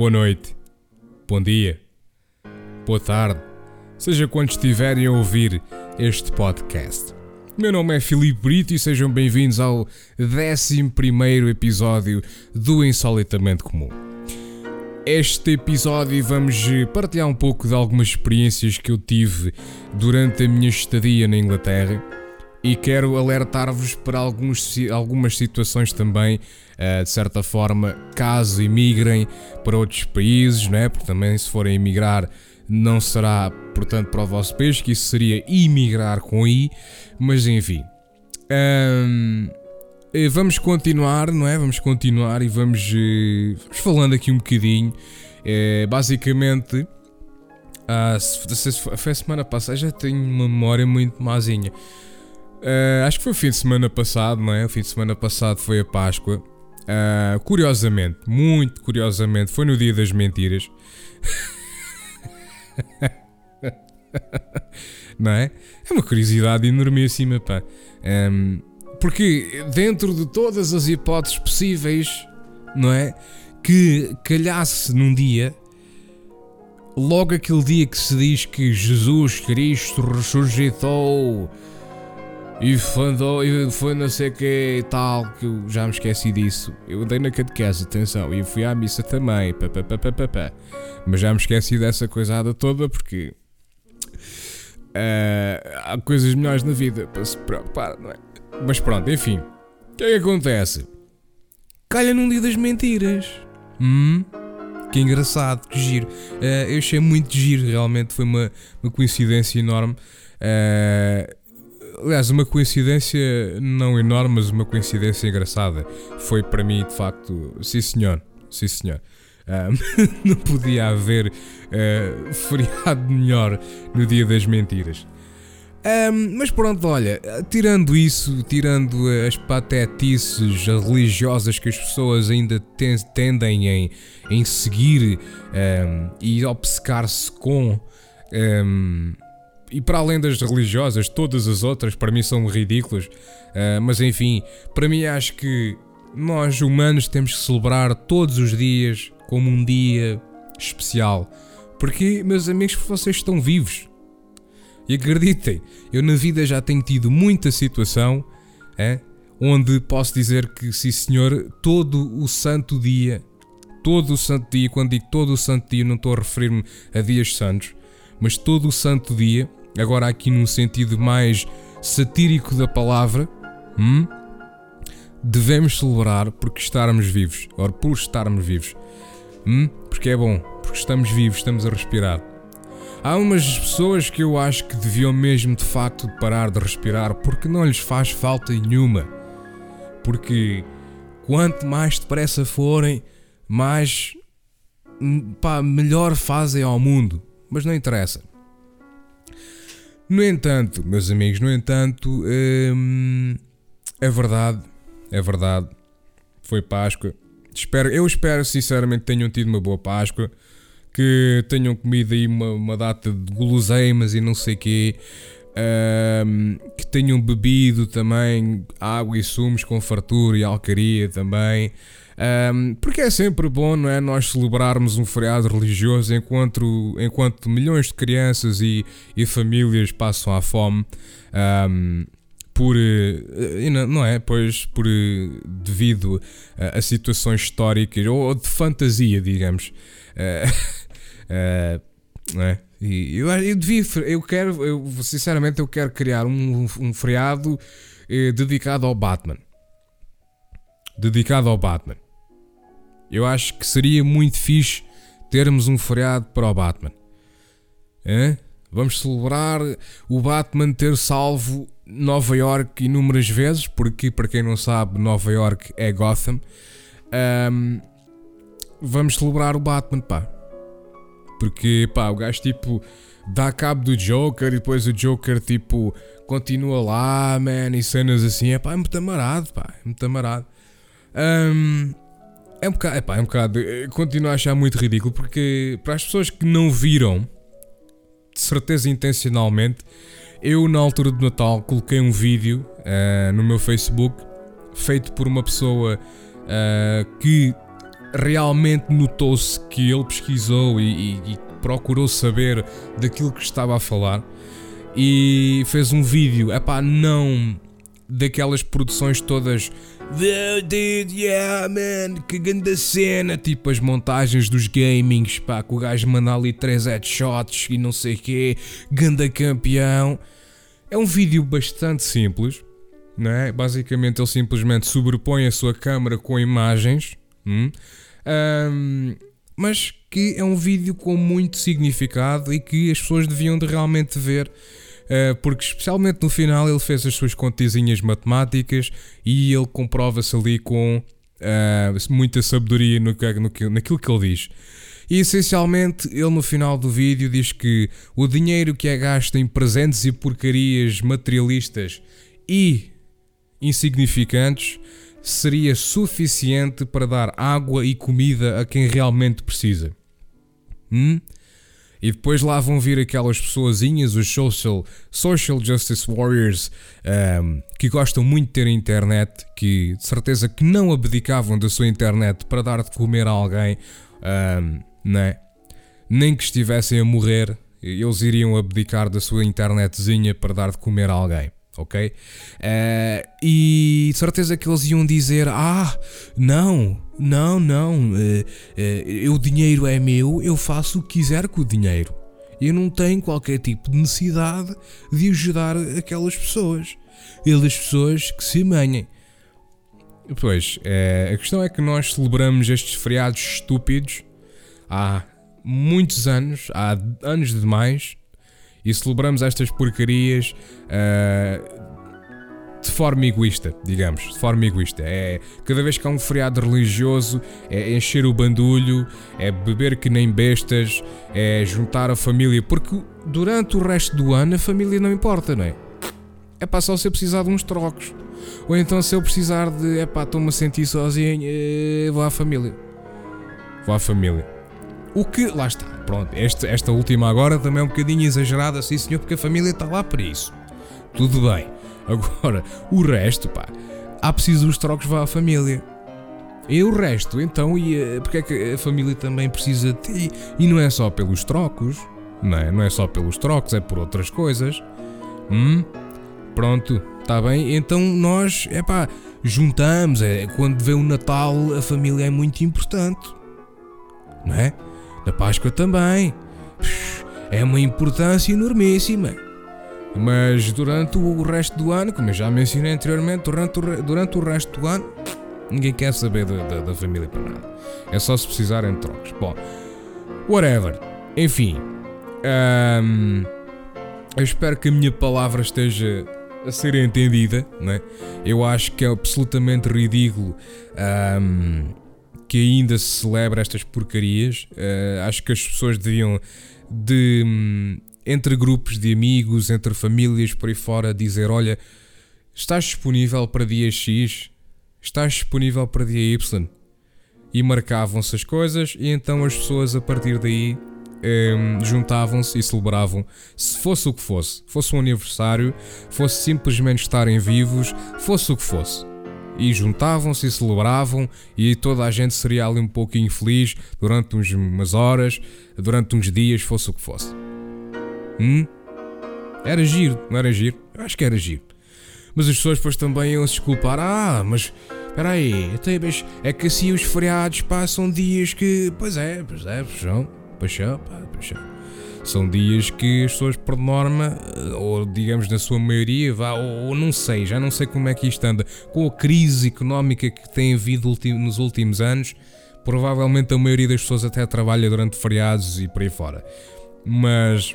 Boa noite, bom dia, boa tarde, seja quando estiverem a ouvir este podcast. Meu nome é Filipe Brito e sejam bem-vindos ao 11 episódio do Insolitamente Comum. Este episódio vamos partilhar um pouco de algumas experiências que eu tive durante a minha estadia na Inglaterra e quero alertar-vos para alguns, algumas situações também, uh, de certa forma, caso emigrem para outros países, não é? porque também se forem emigrar não será, portanto, para o vosso país, que isso seria imigrar com I, mas enfim. Eh, vamos continuar, não é? Vamos continuar e vamos, uh, vamos falando aqui um bocadinho. Uh, basicamente, uh, foi a semana passada, já tenho uma memória muito mazinha. Uh, acho que foi o fim de semana passado, não é? O fim de semana passado foi a Páscoa. Uh, curiosamente, muito curiosamente, foi no dia das mentiras. não é? É uma curiosidade enormíssima, pá. Um, ehm, porque dentro de todas as hipóteses possíveis, não é? Que calhasse num dia, logo aquele dia que se diz que Jesus Cristo ressuscitou e e foi não sei o que e tal, que eu já me esqueci disso. Eu andei na catequese, atenção, e fui à missa também, pá, pá, pá, pá, pá, pá. mas já me esqueci dessa coisada toda porque uh, há coisas melhores na vida para se preocupar, não é? Mas pronto, enfim, o que é que acontece? Calha num dia das mentiras. Hum? Que engraçado, que giro. Uh, eu achei muito giro, realmente foi uma, uma coincidência enorme. Uh, aliás, uma coincidência não enorme, mas uma coincidência engraçada. Foi para mim, de facto, sim senhor, sim senhor. Um, não podia haver uh, feriado melhor no dia das mentiras. Um, mas pronto, olha, tirando isso, tirando as patetices religiosas que as pessoas ainda tendem em, em seguir um, e obcecar-se com, um, e para além das religiosas, todas as outras para mim são ridículas. Uh, mas enfim, para mim acho que nós humanos temos que celebrar todos os dias como um dia especial. Porque, meus amigos, vocês estão vivos. E acreditem, eu na vida já tenho tido muita situação é, onde posso dizer que, sim senhor, todo o santo dia, todo o santo dia, quando digo todo o santo dia, não estou a referir-me a dias santos, mas todo o santo dia, agora aqui num sentido mais satírico da palavra, hum, devemos celebrar porque estarmos vivos, ou por estarmos vivos. Hum, porque é bom, porque estamos vivos, estamos a respirar. Há umas pessoas que eu acho que deviam mesmo de facto parar de respirar porque não lhes faz falta nenhuma. Porque quanto mais depressa forem, mais hum, pá, melhor fazem ao mundo. Mas não interessa. No entanto, meus amigos, no entanto, hum, é verdade, é verdade, foi Páscoa. Espero, eu espero sinceramente que tenham tido uma boa Páscoa, que tenham comido aí uma, uma data de guloseimas e não sei quê, hum, que tenham bebido também água e sumos com fartura e alcaria também. Um, porque é sempre bom, não é? Nós celebrarmos um feriado religioso enquanto, enquanto milhões de crianças e, e famílias passam à fome. Um, por eh, não é pois por eh, devido a, a situações históricas ou de fantasia digamos uh, uh, não é? E eu, eu devia eu quero eu, sinceramente eu quero criar um, um feriado eh, dedicado ao Batman dedicado ao Batman eu acho que seria muito fixe termos um feriado para o Batman. Hã? Vamos celebrar o Batman ter salvo Nova York inúmeras vezes, porque, para quem não sabe, Nova York é Gotham. Um, vamos celebrar o Batman, pá. Porque, pá, o gajo tipo dá cabo do Joker e depois o Joker tipo continua lá, man, e cenas assim. É pá, é muito amarado, pá, é muito amarado. Um, é um bocado, é pá, é um bocado. Continuo a achar muito ridículo porque para as pessoas que não viram, de certeza intencionalmente, eu na altura do Natal coloquei um vídeo uh, no meu Facebook feito por uma pessoa uh, que realmente notou-se que ele pesquisou e, e, e, procurou saber daquilo que estava a falar e fez um vídeo, é pá, não daquelas produções todas Dude, yeah, man, que grande cena, tipo as montagens dos gamings, pá, que o gajo manda ali 3 headshots e não sei o quê, ganda campeão. É um vídeo bastante simples, não é? Basicamente ele simplesmente sobrepõe a sua câmera com imagens, hum? um, mas que é um vídeo com muito significado e que as pessoas deviam de realmente ver. Uh, porque especialmente no final ele fez as suas contezinhas matemáticas e ele comprova-se ali com uh, muita sabedoria no, no, naquilo que ele diz. E essencialmente ele no final do vídeo diz que o dinheiro que é gasto em presentes e porcarias materialistas e insignificantes seria suficiente para dar água e comida a quem realmente precisa. Hum? E depois lá vão vir aquelas pessoazinhas, os social, social justice warriors, um, que gostam muito de ter internet, que de certeza que não abdicavam da sua internet para dar de comer a alguém, um, né? nem que estivessem a morrer, eles iriam abdicar da sua internetzinha para dar de comer a alguém ok? Uh, e certeza que eles iam dizer: Ah, não, não, não, uh, o dinheiro é meu, eu faço o que quiser com o dinheiro. Eu não tenho qualquer tipo de necessidade de ajudar aquelas pessoas. Elas pessoas que se manhem. Pois, a questão é que nós celebramos estes feriados estúpidos há muitos anos, há anos demais, e celebramos estas porcarias uh, de forma egoísta, digamos, de forma egoísta. É cada vez que há um feriado religioso, é encher o bandulho, é beber que nem bestas, é juntar a família, porque durante o resto do ano a família não importa, não é? É pá, só se eu precisar de uns trocos. Ou então se eu precisar de, é pá, estou-me a sentir sozinho, eh, vou à família. Vou à família. O que, lá está, pronto, esta última agora também é um bocadinho exagerada, sim senhor, porque a família está lá para isso. Tudo bem. Agora, o resto, pá, há preciso os trocos vá à família. E o resto, então, e eh, porque é que a família também precisa de ti? E não é só pelos trocos, não é? Não é só pelos trocos, é por outras coisas. Hum? Pronto, está bem? Então nós, é pá, juntamos. É, quando vê o Natal, a família é muito importante, não é? Na Páscoa também. É uma importância enormíssima. Mas durante o resto do ano, como eu já mencionei anteriormente, durante o, durante o resto do ano, ninguém quer saber da, da, da família para nada. É só se precisarem de trocos. Bom, whatever. Enfim, um, eu espero que a minha palavra esteja a ser entendida. Né? Eu acho que é absolutamente ridículo um, que ainda se celebra estas porcarias. Uh, acho que as pessoas deviam de um, entre grupos de amigos, entre famílias por aí fora, dizer: Olha, estás disponível para dia X? Estás disponível para dia Y? E marcavam-se as coisas, e então as pessoas a partir daí um, juntavam-se e celebravam, se fosse o que fosse, fosse um aniversário, fosse simplesmente estarem vivos, fosse o que fosse e juntavam-se e celebravam e toda a gente seria ali um pouquinho feliz durante uns, umas horas, durante uns dias, fosse o que fosse. Hum? Era giro, não era giro? Eu acho que era giro. Mas as pessoas depois também iam se desculpar. Ah, mas espera aí, é que assim os feriados passam dias que. Pois é, pois é, paixão, paixão, pá, são dias que as pessoas, por norma, ou digamos na sua maioria, vá, ou, ou, não sei, já não sei como é que isto anda, com a crise económica que tem havido nos últimos anos, provavelmente a maioria das pessoas até trabalha durante feriados e por aí fora. Mas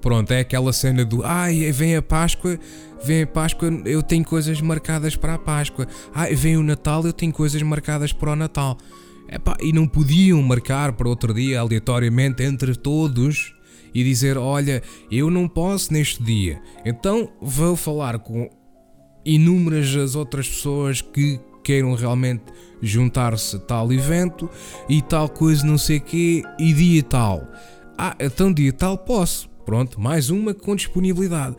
pronto, é aquela cena do ai, vem a Páscoa, vem a Páscoa, eu tenho coisas marcadas para a Páscoa. Ai, vem o Natal, eu tenho coisas marcadas para o Natal. Epá, e não podiam marcar para outro dia aleatoriamente entre todos e dizer: Olha, eu não posso neste dia, então vou falar com inúmeras as outras pessoas que queiram realmente juntar-se a tal evento e tal coisa, não sei quê, e dia tal. Ah, então dia tal posso. Pronto, mais uma com disponibilidade.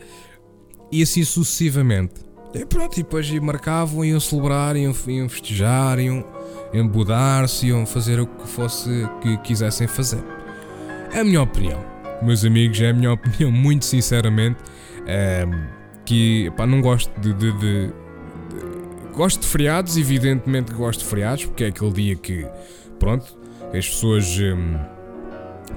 E assim sucessivamente. E pronto, e depois marcavam, iam celebrar, iam, iam festejar, iam embudar-se, iam fazer o que fosse que quisessem fazer. É a minha opinião, meus amigos, é a minha opinião, muito sinceramente. É, que pá, não gosto de, de, de, Gosto de feriados, evidentemente gosto de feriados, porque é aquele dia que, pronto, as pessoas. Hum,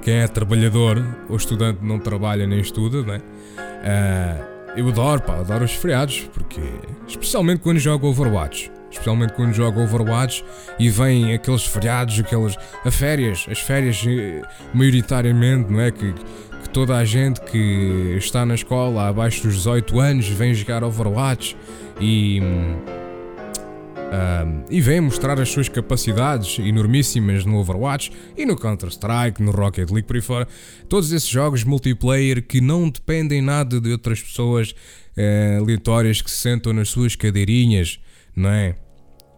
quem é trabalhador ou estudante não trabalha nem estuda, né? Uh, eu adoro, pá, adoro os feriados, porque. Especialmente quando jogo Overwatch especialmente quando jogo Overwatch e vêm aqueles feriados, aquelas as férias, as férias eh, maioritariamente, não é que, que toda a gente que está na escola abaixo dos 18 anos vem jogar Overwatch e e vem mostrar as suas capacidades enormíssimas no Overwatch e no Counter-Strike, no Rocket League, por aí fora. Todos esses jogos multiplayer que não dependem nada de outras pessoas uh, aleatórias que se sentam nas suas cadeirinhas, não é?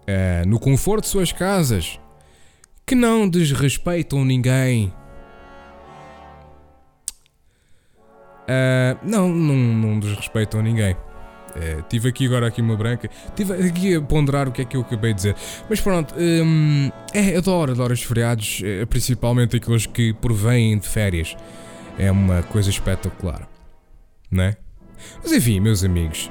uh, no conforto de suas casas, que não desrespeitam ninguém. Uh, não, não, não desrespeitam ninguém. Uh, tive aqui agora aqui uma branca. Tive aqui a ponderar o que é que eu acabei de dizer. Mas pronto, um, é, adoro, adoro os feriados, principalmente aqueles que provêm de férias. É uma coisa espetacular, não é? Mas enfim, meus amigos,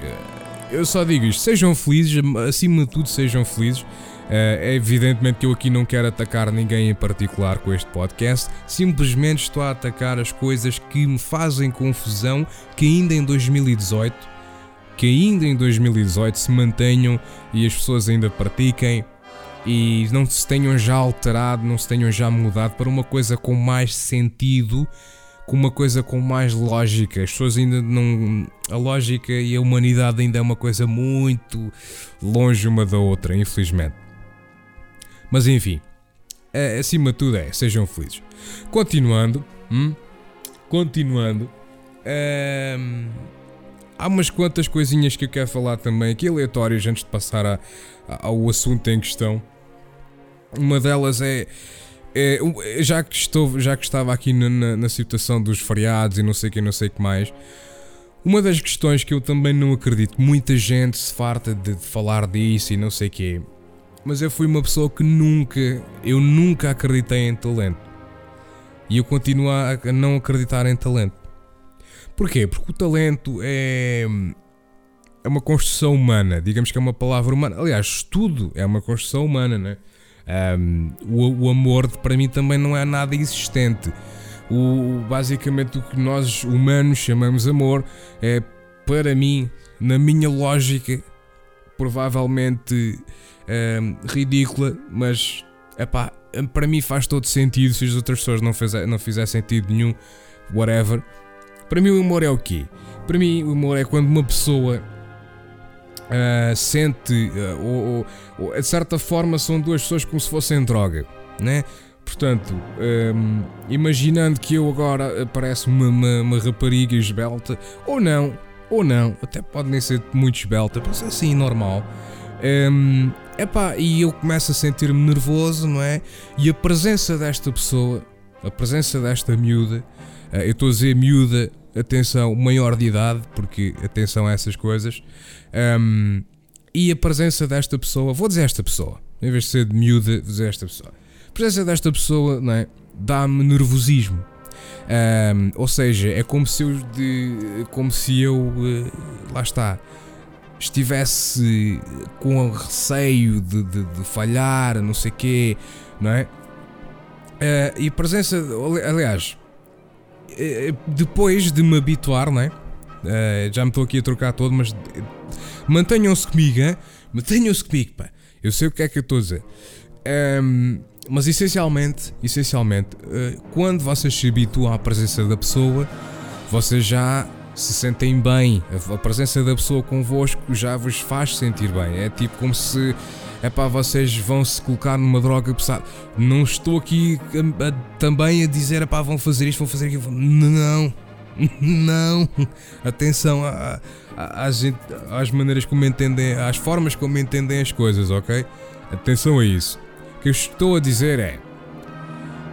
eu só digo isto: sejam felizes, acima de tudo, sejam felizes. É evidentemente que eu aqui não quero atacar ninguém em particular com este podcast, simplesmente estou a atacar as coisas que me fazem confusão que ainda em 2018, que ainda em 2018 se mantenham e as pessoas ainda pratiquem e não se tenham já alterado, não se tenham já mudado para uma coisa com mais sentido com uma coisa com mais lógica. As pessoas ainda não. A lógica e a humanidade ainda é uma coisa muito longe uma da outra, infelizmente. Mas enfim, acima de tudo é, sejam felizes. Continuando, hum? continuando, hum, há umas quantas coisinhas que eu quero falar também, aqui aleatórias, antes de passar a, a, ao assunto em questão. Uma delas é é, já, que estou, já que estava aqui na, na, na situação dos feriados e não sei o que, não sei o que mais, uma das questões que eu também não acredito, muita gente se farta de, falar disso e não sei o que, mas eu fui uma pessoa que nunca, eu nunca acreditei em talento. E eu continuo a não acreditar em talento. Porquê? Porque o talento é é uma construção humana, digamos que é uma palavra humana. Aliás, tudo é uma construção humana, né? Um, o, o, amor para mim também não é nada existente. O, basicamente o que nós humanos chamamos amor é para mim, na minha lógica, provavelmente um, ridícula, mas epá, para mim faz todo sentido se as outras pessoas não, fizer, não fizer sentido nenhum, whatever. Para mim o amor é o quê? Para mim o amor é quando uma pessoa uh, sente, uh, ou, ou, de certa forma, são duas pessoas como se fossem droga, né? Portanto, um, imaginando que eu agora aparece uma, uma, uma, rapariga esbelta, ou não, ou não, até pode nem ser muito esbelta, mas assim, normal. Um, epá, e eu começo a sentir-me nervoso, não é? E a presença desta pessoa, a presença desta miúda, eu estou a dizer miúda, atenção, maior de idade, porque atenção a essas coisas, um, e a presença desta pessoa, vou dizer esta pessoa, em vez de ser de miúda, vou dizer esta pessoa. A presença desta pessoa não é, dá-me nervosismo. Um, ou seja, é como se eu, de, como se eu uh, lá está, estivesse com receio de, de, de falhar, não sei quê, não é? Uh, e a presença, aliás, depois de me habituar, não é? Uh, já me estou aqui a trocar todo, mas mantenham-se comigo, hein? mantenham-se comigo, pá. Eu sei o que é que eu estou a dizer. Um, mas essencialmente, essencialmente, uh, quando vocês se habituam à presença da pessoa, vocês já se sentem bem. A presença da pessoa convosco já vos faz sentir bem. É tipo como se é pá, vocês vão se colocar numa droga pesada. Não estou aqui a, a, também a dizer, é pá, vão fazer isto, vão fazer aquilo. Não, não. Atenção às, às maneiras como entendem, às formas como entendem as coisas, ok? Atenção a isso. O que eu estou a dizer é.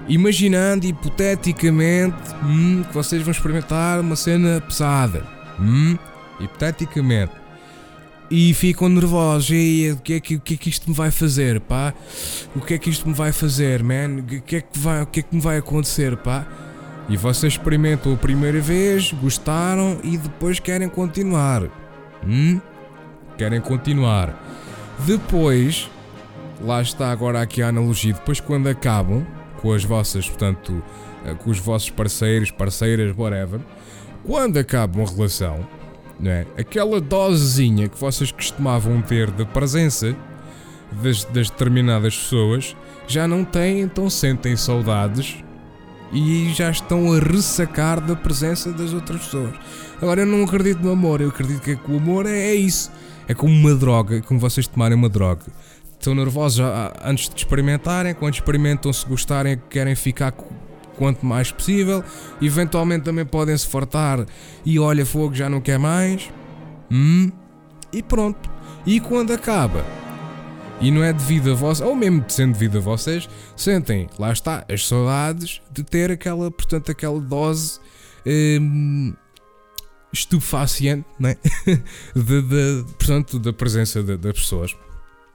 Imaginando hipoteticamente hum, que vocês vão experimentar uma cena pesada. Hum, hipoteticamente e ficam nervosos. E o que, é que, o que é que isto me vai fazer, pá? O que é que isto me vai fazer, man? O que é que, vai, o que, é que me vai acontecer, pá? E vocês experimentam a primeira vez, gostaram e depois querem continuar. Hum? Querem continuar. Depois, lá está agora aqui a analogia. Depois, quando acabam com as vossas, portanto, eh, com os vossos parceiros, parceiras, whatever, quando acabam a relação, não é? Aquela dosezinha que vocês costumavam ter de presença das, das determinadas pessoas já não têm, então sentem saudades e já estão a ressacar da presença das outras pessoas. Agora eu não acredito no amor, eu acredito que o amor é, é isso. É como uma droga, como vocês tomarem uma droga. Estão nervosos antes de experimentarem, quando experimentam, se gostarem, querem ficar quanto mais possível. Eventualmente também podem se fartar e olha, fogo já não quer mais. Hum, e pronto. E quando acaba, e não é devido a vós, ou mesmo sendo devido a vocês, sentem, lá está, as saudades de ter aquela, portanto, aquela dose hum, estupefaciente, não é? de, de, portanto, da presença das pessoas,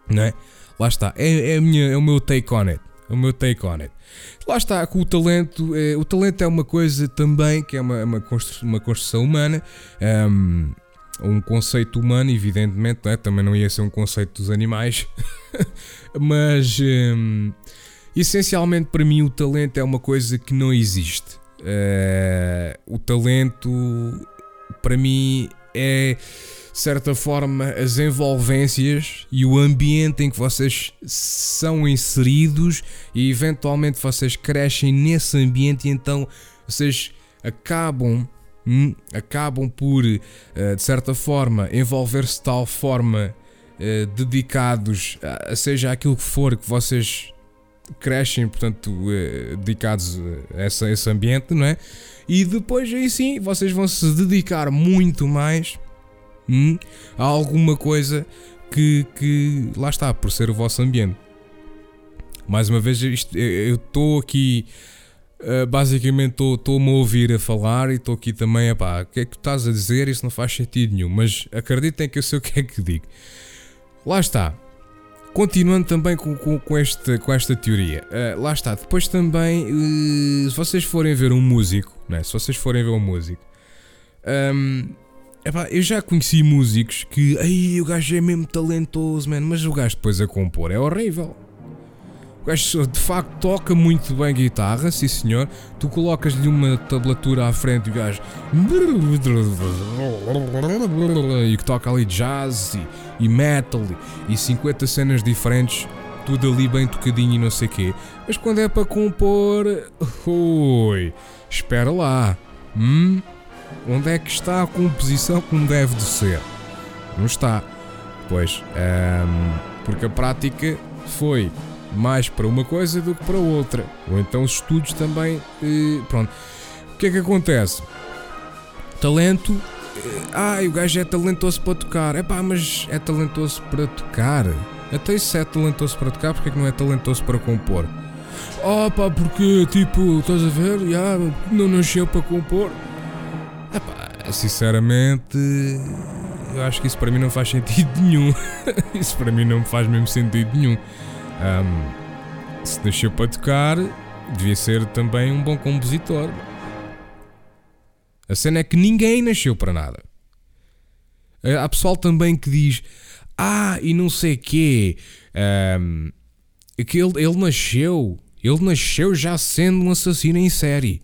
não é? Lá está, é, é, minha, é o meu take on it o meu take on it. Lá está, com o talento, é, o talento é uma coisa também que é uma, uma, construção, uma construção humana, um, um conceito humano, evidentemente, não é? também não ia ser um conceito dos animais, mas um, essencialmente para mim o talento é uma coisa que não existe. Uh, o talento para mim é de certa forma, as envolvências e o ambiente em que vocês são inseridos e eventualmente vocês crescem nesse ambiente e então vocês acabam hum, acabam por uh, de certa forma envolver-se de tal forma uh, dedicados a, seja aquilo que for que vocês crescem, portanto, uh, dedicados a, essa, esse ambiente, não é? E depois aí sim vocês vão se dedicar muito mais hum, há alguma coisa que, que lá está, por ser o vosso ambiente. Mais uma vez, isto, eu estou aqui. Uh, basicamente estou-me a ouvir a falar e estou aqui também, pá, o que é que estás a dizer? Isso não faz sentido nenhum, mas acreditem que eu sei o que é que digo. Lá está. Continuando também com, com, com, este, com esta teoria, uh, lá está. Depois também, uh, se vocês forem ver um músico, né? se vocês forem ver um músico, um, Epá, eu já conheci músicos que, aí o gajo é mesmo talentoso, man, mas o gajo depois a compor é horrível. O gajo de facto toca muito bem guitarra, sim senhor. Tu colocas-lhe uma tablatura à frente e o gajo. e que toca ali jazz e, e metal e 50 cenas diferentes, tudo ali bem tocadinho e não sei o quê. Mas quando é para compor. Oi, espera lá. Hum? Onde é que está a composição como deve de ser? Não está. Pois, ehm, porque a prática foi mais para uma coisa do que para outra. Ou então os estudos também. Eh, pronto. O que é que acontece? Talento. Eh, ah, o gajo é talentoso para tocar. É pá, mas é talentoso para tocar. Até isso é talentoso para tocar, porque é que não é talentoso para compor? Oh pá, porque tipo, estás a ver? Já, não nasceu para compor. Epá, sinceramente, eu acho que isso para mim não faz sentido nenhum. isso para mim não faz mesmo sentido nenhum. Um, se nasceu para tocar, devia ser também um bom compositor. A cena é que ninguém nasceu para nada. Há pessoal também que diz: Ah, e não sei quê. Um, que ele, ele nasceu. Ele nasceu já sendo um assassino em série.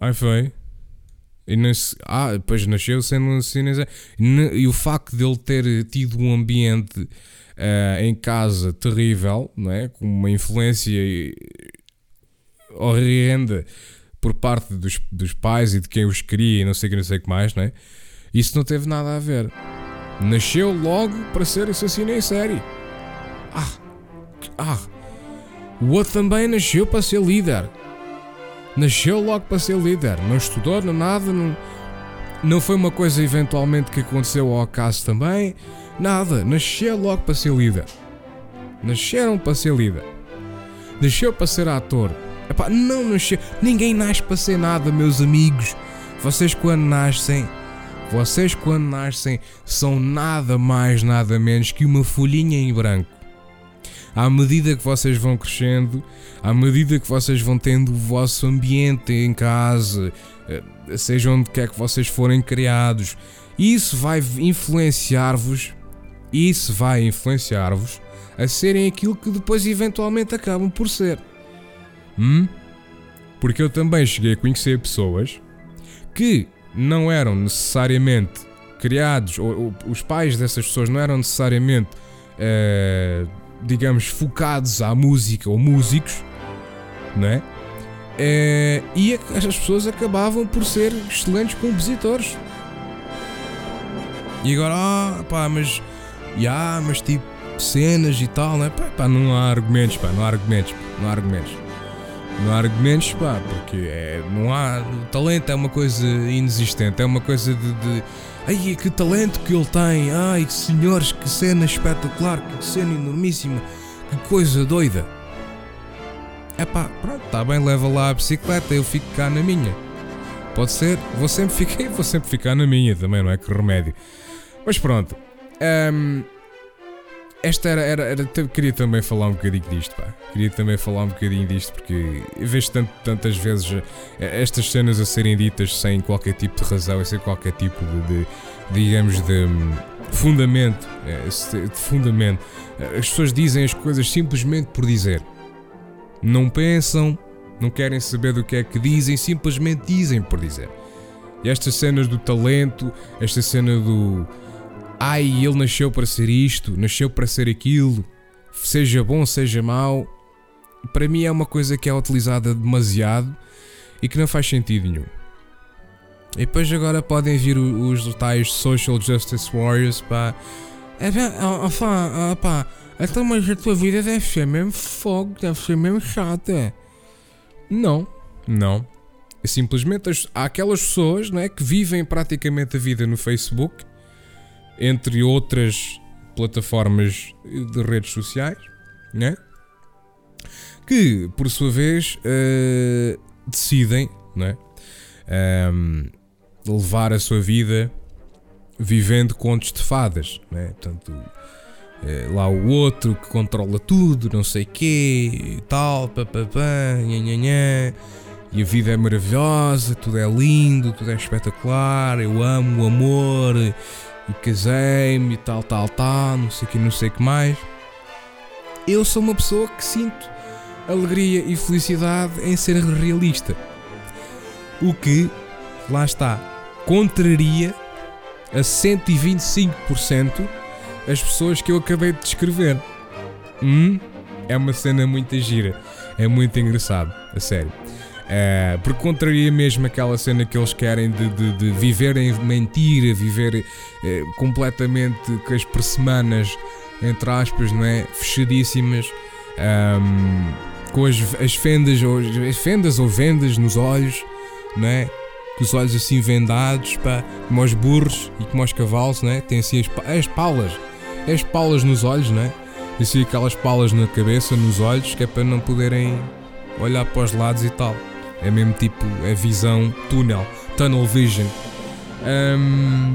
Aí foi. E nesse, ah, depois nasceu sendo um assassino e o facto de ele ter tido um ambiente uh, em casa terrível, não é? com uma influência horrenda por parte dos, dos pais e de quem os queria e não sei o que, não sei que mais, não é? Isso não teve nada a ver. Nasceu logo para ser assassino em série. Ah, ah, o outro também nasceu para ser líder. Nasceu logo para ser líder. Não estudou, não nada, não, não foi uma coisa eventualmente que aconteceu ao acaso também. Nada, nasceu logo para ser líder. Nasceram para ser líder. Nasceu para ser ator. Epá, não nasceu. Ninguém nasce para ser nada, meus amigos. Vocês quando nascem, vocês quando nascem são nada mais, nada menos que uma folhinha em branco à medida que vocês vão crescendo, à medida que vocês vão tendo o vosso ambiente em casa, eh, seja onde quer que vocês forem criados, isso vai influenciar-vos, isso vai influenciar-vos a serem aquilo que depois eventualmente acabam por ser. Hum? Porque eu também cheguei a conhecer pessoas que não eram necessariamente criados, ou, ou os pais dessas pessoas não eram necessariamente uh, digamos, focados à música ou músicos, não é? é e as pessoas acabavam por ser excelentes compositores. E agora, ah, pá, mas, já, mas tipo, cenas e tal, né? Pá, pá, não há argumentos, pá, não há argumentos, não há argumentos. Não há argumentos, pá, porque é, não há. O talento é uma coisa inexistente, é uma coisa de, de Ai, que talento que ele tem! Ai, senhores, que cena espetacular! Que cena enormíssima! Que coisa doida! É pá, pronto, está bem, leva lá a bicicleta, eu fico cá na minha. Pode ser, vou sempre ficar, vou sempre ficar na minha também, não é que remédio. Mas pronto. Um, esta era, era, era, Queria também falar um bocadinho disto, pá. Queria também falar um bocadinho disto porque vejo tanto, tantas vezes eh, estas cenas a serem ditas sem qualquer tipo de razão, sem qualquer tipo de, de digamos, de hum, fundamento. Eh, de fundamento. Eh, as pessoas dizem as coisas simplesmente por dizer. Não pensam, não querem saber do que é que dizem, simplesmente dizem por dizer. E estas cenas do talento, esta cena do ai, ele nasceu para ser isto, nasceu para ser aquilo, seja bom, seja mau, para mim é uma coisa que é utilizada demasiado e que não faz sentido nenhum. E depois agora podem vir os, tais Social Justice Warriors, pá. É pá, pá, então mas a tua vida deve ser mesmo fogo, deve ser mesmo chata. Não, não. Simplesmente há aquelas pessoas não é, que vivem praticamente a vida no Facebook entre outras plataformas de redes sociais, né? que por sua vez uh, decidem né? Um, levar a sua vida vivendo contos de fadas. Né? Portanto, uh, lá o outro que controla tudo, não sei quê, e tal, papapá, nhanhanhã, e a vida é maravilhosa, tudo é lindo, tudo é espetacular, eu amo o amor e casei-me e tal, tal, tal, não sei o que, não sei o que mais. Eu sou uma pessoa que sinto alegria e felicidade em ser realista. O que, lá está, contraria a 125% as pessoas que eu acabei de descrever. Hum? É uma cena muito gira. É muito engraçado, a sério. Uh, porque contraria mesmo aquela cena que eles querem de, de, de viver em mentira, viver uh, completamente com as persemanas, entre aspas, não é? Fechadíssimas, um, com as, as fendas, ou, as fendas ou vendas nos olhos, não é? Com os olhos assim vendados, pá, como os burros e como os cavalos, não é? Tem assim as, as palas, as palas nos olhos, não é? E assim aquelas palas na cabeça, nos olhos, que é para não poderem olhar para os lados e tal. É mesmo tipo a visão túnel, tunnel vision. Um,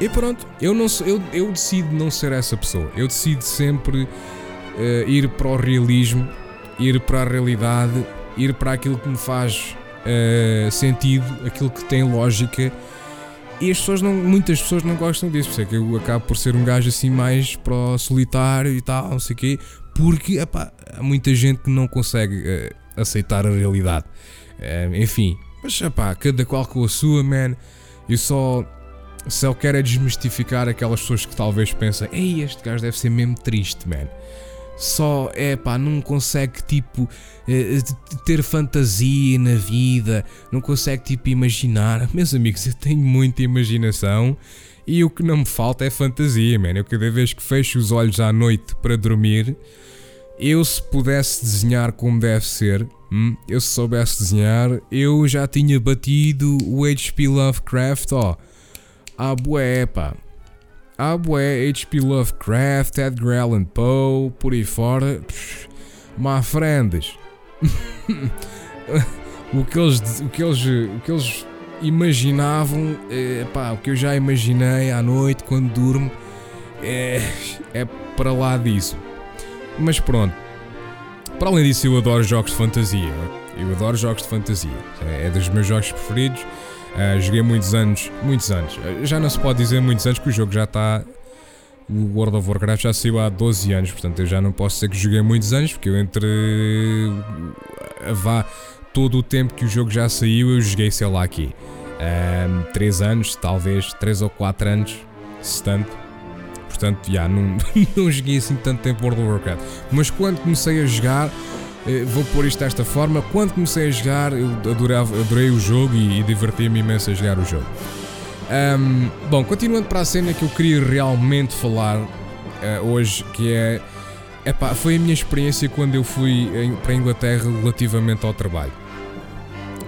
e pronto, eu, não eu, eu decido não ser essa pessoa. Eu decido sempre uh, ir para o realismo, ir para a realidade, ir para aquilo que me faz uh, sentido, aquilo que tem lógica. E as pessoas não, muitas pessoas não gostam disso, por isso é que eu acabo por ser um gajo assim mais para o solitário e tal, não sei o quê, porque epá, há muita gente que não consegue uh, aceitar a realidade. Uh, enfim, mas pá, cada qual com a sua, man. Eu só. Só quero é desmistificar aquelas pessoas que talvez pensem: Ei, este gajo deve ser mesmo triste, man. Só, é pá, não consegue tipo eh, ter fantasia na vida, não consegue tipo imaginar. Meus amigos, eu tenho muita imaginação E o que não me falta é fantasia, man. Eu cada vez que fecho os olhos à noite para dormir, eu se pudesse desenhar como deve ser, hum, eu se soubesse desenhar, eu já tinha batido o HP Lovecraft, ó. Ah, bué, pá. Ah, bué, HP Lovecraft, Edgar Allan Poe, por aí fora. My friends. o, que eles, o, que eles, o que eles imaginavam, é, pá, o que eu já imaginei à noite quando durmo, é, é para lá disso. Mas pronto. Para além disso, eu adoro jogos de fantasia. Eu adoro jogos de fantasia. É, dos meus jogos preferidos. Uh, joguei muitos anos, muitos anos. Uh, já não se pode dizer muitos anos que o jogo já está. O World of Warcraft já saiu há 12 anos, portanto eu já não posso dizer que joguei muitos anos, porque eu entre. vá todo o tempo que o jogo já saiu, eu joguei, sei lá, aqui. Um, 3 anos, talvez 3 ou 4 anos, se tanto. Portanto, já, não, não joguei assim tanto tempo World of Warcraft. Mas quando comecei a jogar, eh, vou pôr isto desta forma: quando comecei a jogar, eu adorava, adorei o jogo e, e diverti-me imenso a jogar o jogo. Um, bom, continuando para a cena que eu queria realmente falar uh, hoje, que é. Epá, foi a minha experiência quando eu fui em, para a Inglaterra relativamente ao trabalho.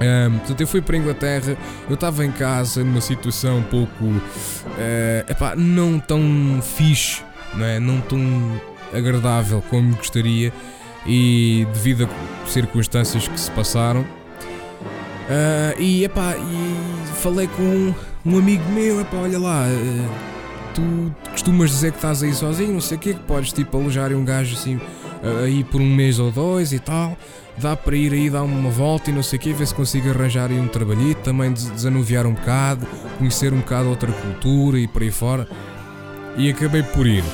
Um, portanto, eu fui para a Inglaterra, eu estava em casa numa situação um pouco. Uh, epá, não tão fixe, não, é? não tão agradável como gostaria, e devido a circunstâncias que se passaram. Uh, e, epá, e falei com um amigo meu, epá, olha lá, uh, tu costumas dizer que estás aí sozinho, não sei o quê, que podes tipo alojar um gajo assim aí por um mês ou dois e tal dá para ir aí dar uma volta e não sei o quê, ver se consigo arranjar aí um trabalhito, também desanuviar um bocado, conhecer um bocado outra cultura e por aí fora. E acabei por ir.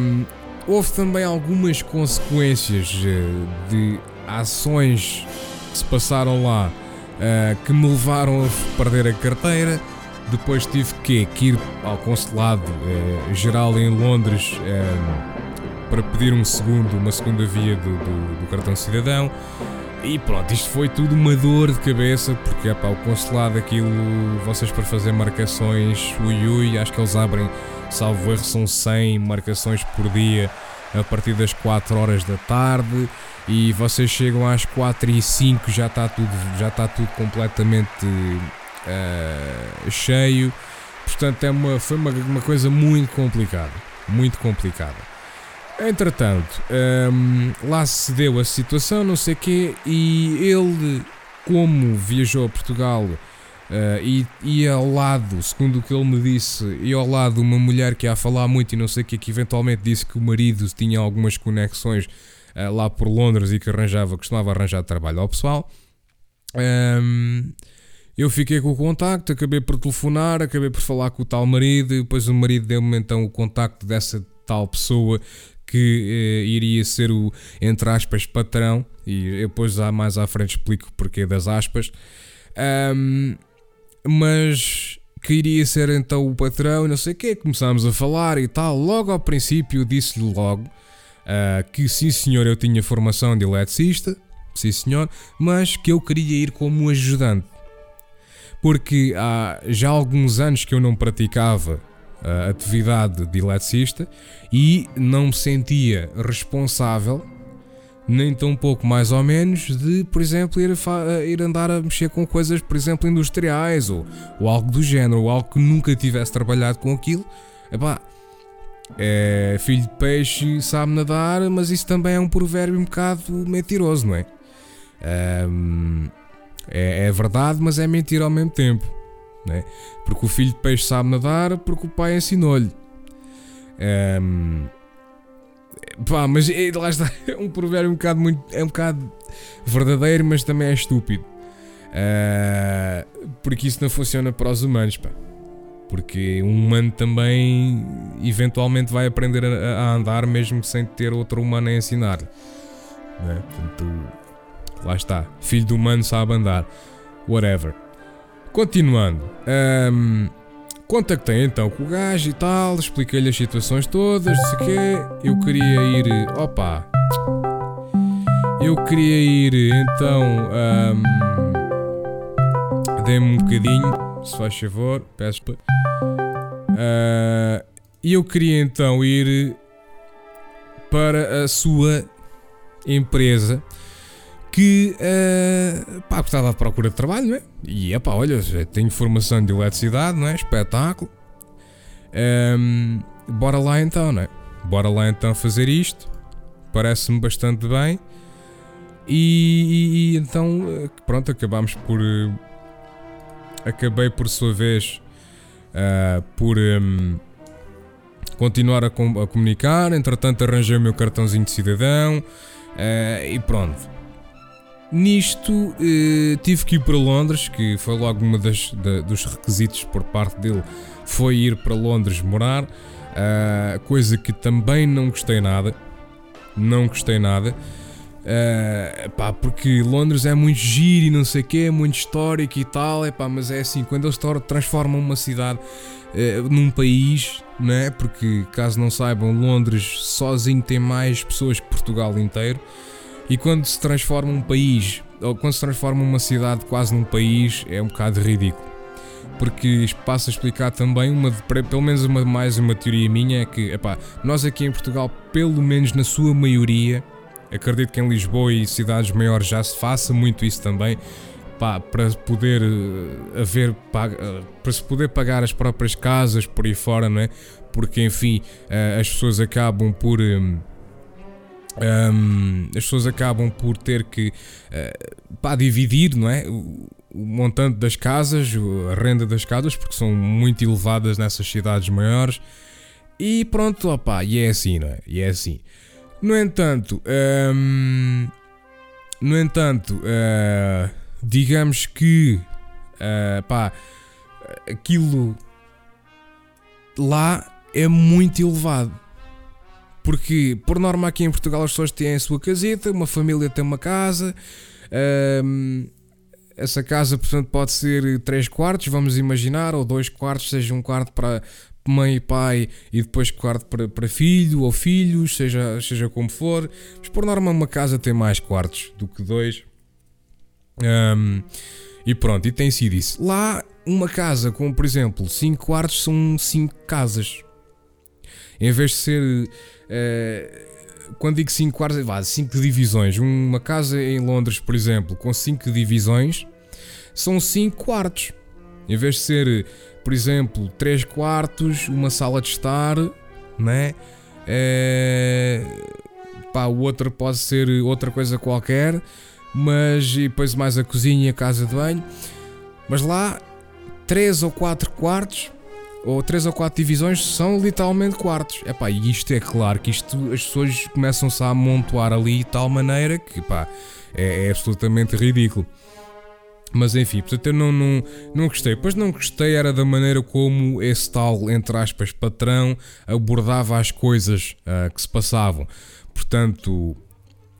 Um, houve também algumas consequências uh, de ações que se passaram lá uh, que me levaram a perder a carteira. Depois tive que, que ir ao consulado uh, geral em Londres para pedir um segundo, uma segunda via do, do, do cartão cidadão. E pronto, isto foi tudo uma dor de cabeça, porque epá, o consulado, aquilo, vocês para fazer marcações, ui ui, acho que eles abrem, salvo erro, são 100 marcações por dia a partir das 4 horas da tarde e vocês chegam às 4 e 5 já está tudo, já está tudo completamente uh, cheio. Portanto, é uma, foi uma, uma coisa muito complicada, muito complicada. Entretanto, um, lá se deu a situação, não sei o quê, e ele, como viajou a Portugal uh, e ia ao lado, segundo o que ele me disse, ia ao lado uma mulher que ia a falar muito e não sei o quê, que eventualmente disse que o marido tinha algumas conexões uh, lá por Londres e que arranjava, costumava arranjar trabalho ao pessoal. Um, eu fiquei com o contacto, acabei por telefonar, acabei por falar com o tal marido, e depois o marido deu-me então o contacto dessa tal pessoa que eh, iria ser o, entre aspas, patrão, e depois mais à frente explico o porquê das aspas, um, mas que iria ser então o patrão, não sei o quê, começámos a falar e tal. Logo ao princípio disse-lhe logo uh, que sim senhor eu tinha formação de eletricista, sim senhor, mas que eu queria ir como ajudante. Porque há já alguns anos que eu não praticava uh, atividade de eletricista e não me sentia responsável, nem tão pouco mais ou menos, de, por exemplo, ir, ir andar a mexer com coisas, por exemplo, industriais ou, ou algo do género, ou algo que nunca tivesse trabalhado com aquilo. Epá, é, filho de peixe sabe nadar, mas isso também é um provérbio um bocado mentiroso, não é? Um, é, é verdade, mas é mentira ao mesmo tempo. Né? Porque o filho de peixe sabe nadar porque o pai ensinou-lhe. Um, pá, mas é, lá está, é um provérbio um bocado, muito, é um bocado verdadeiro, mas também é estúpido. Uh, porque isso não funciona para os humanos, pá. Porque um humano também eventualmente vai aprender a, a andar mesmo sem ter outro humano a ensinar. Né? Portanto, lá está. Filho do humano sabe andar. Whatever. Continuando. Um, contactei então com o gajo e tal, expliquei-lhe as situações todas, não sei quê. Eu queria ir. Opa! Eu queria ir então. Um, Dê-me um bocadinho, se faz favor, peço. Uh, eu queria então ir para a sua empresa que uh, pá, estava à procura de trabalho, não é? E é pá, olha, tenho formação de eletricidade, não é? Espetáculo. Um, bora lá então, não é? Bora lá então fazer isto. Parece-me bastante bem. E, e, e, então, pronto, acabámos por. Uh, acabei por sua vez uh, por um, continuar a, com, a, comunicar. Entretanto, arranjei o meu cartãozinho de cidadão uh, e pronto. Nisto uh, tive que ir para Londres, que foi logo uma das, da, dos requisitos por parte dele, foi ir para Londres morar, coisa que também não gostei nada, não gostei nada. Uh, pá, porque Londres é muito giro e não sei o que, é muito histórico e tal, é pá, mas é assim, quando eles transformam uma cidade uh, num país, não é? Porque caso não saibam, Londres sozinho tem mais pessoas que Portugal inteiro, e quando se transforma um país, ou quando se transforma uma cidade quase num país, é um bocado ridículo. Porque passa a explicar também, uma, pelo menos uma, mais uma teoria minha, é que epá, nós aqui em Portugal, pelo menos na sua maioria, Acredito que em Lisboa e cidades maiores já se faça muito isso também. Pá, para poder uh, haver uh, para se poder pagar as próprias casas por aí fora, não é? Porque enfim, uh, as pessoas acabam por um, um, as pessoas acabam por ter que uh, pá, dividir, não é? O, o montante das casas, a renda das casas, porque são muito elevadas nessas cidades maiores. E pronto, opá, e é assim, não é? E é assim. No entanto, hum, no entanto, uh, digamos que uh, pá, aquilo lá é muito elevado. Porque, por norma, aqui em Portugal as pessoas têm a sua caseta, uma família tem uma casa. Essa casa, portanto, pode ser 3 quartos, vamos imaginar, ou 2 quartos, seja um quarto para, mãe e pai e depois quarto para, para filho ou filhos, seja, seja como for. Mas por norma uma casa tem mais quartos do que dois. E pronto, e tem sido isso. Lá, uma casa com, por exemplo, 5 quartos são 5 casas. Em vez de ser. Uh, quando digo 5 quartos, 5 divisões. Uma casa em Londres, por exemplo, com 5 divisões, são 5 quartos. Em vez de ser por exemplo, 3 quartos, uma sala de estar, né? É, pá, o outro pode ser outra coisa qualquer, mas e depois mais a cozinha e a casa de banho. Mas lá, 3 ou 4 quartos, ou 3 ou 4 divisões são literalmente quartos. É pá, e isto é claro que isto as pessoas começam-se a amontoar ali de tal maneira que pá, é, é absolutamente ridículo. Mas enfim, portanto eu não, não, não gostei. Pois não gostei era da maneira como esse tal, entre aspas, patrão abordava as coisas uh, que se passavam. Portanto,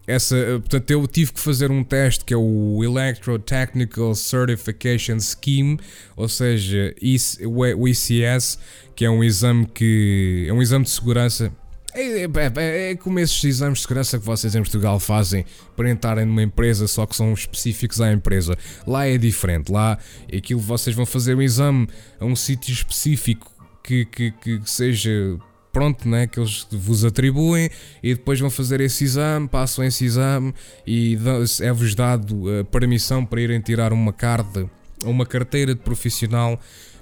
essa, portanto, eu tive que fazer um teste que é o Electrotechnical Certification Scheme, ou seja, o ICS, que é um exame que é um exame de segurança é, é, é, é, como esses exames de segurança que vocês em Portugal fazem para entrarem numa empresa, só que são específicos à empresa. Lá é diferente. Lá aquilo vocês vão fazer um exame a um sítio específico que, que, que seja pronto, né, que eles vos atribuem e depois vão fazer esse exame, passam esse exame e é-vos dado a permissão para irem tirar uma carta, uma carteira de profissional,